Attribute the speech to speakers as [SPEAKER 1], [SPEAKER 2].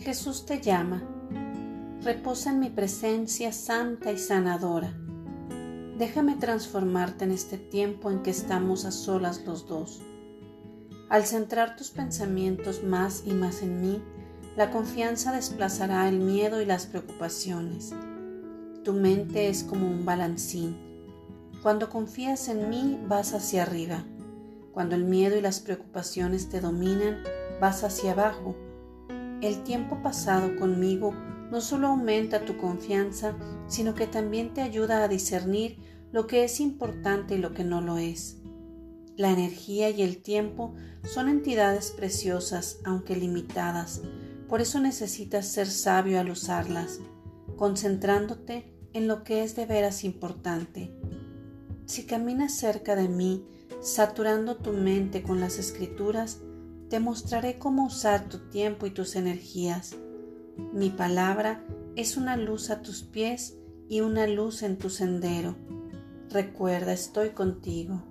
[SPEAKER 1] Jesús te llama. Reposa en mi presencia santa y sanadora. Déjame transformarte en este tiempo en que estamos a solas los dos. Al centrar tus pensamientos más y más en mí, la confianza desplazará el miedo y las preocupaciones. Tu mente es como un balancín. Cuando confías en mí, vas hacia arriba. Cuando el miedo y las preocupaciones te dominan, vas hacia abajo. El tiempo pasado conmigo no solo aumenta tu confianza, sino que también te ayuda a discernir lo que es importante y lo que no lo es. La energía y el tiempo son entidades preciosas, aunque limitadas, por eso necesitas ser sabio al usarlas, concentrándote en lo que es de veras importante. Si caminas cerca de mí, saturando tu mente con las escrituras, te mostraré cómo usar tu tiempo y tus energías. Mi palabra es una luz a tus pies y una luz en tu sendero. Recuerda, estoy contigo.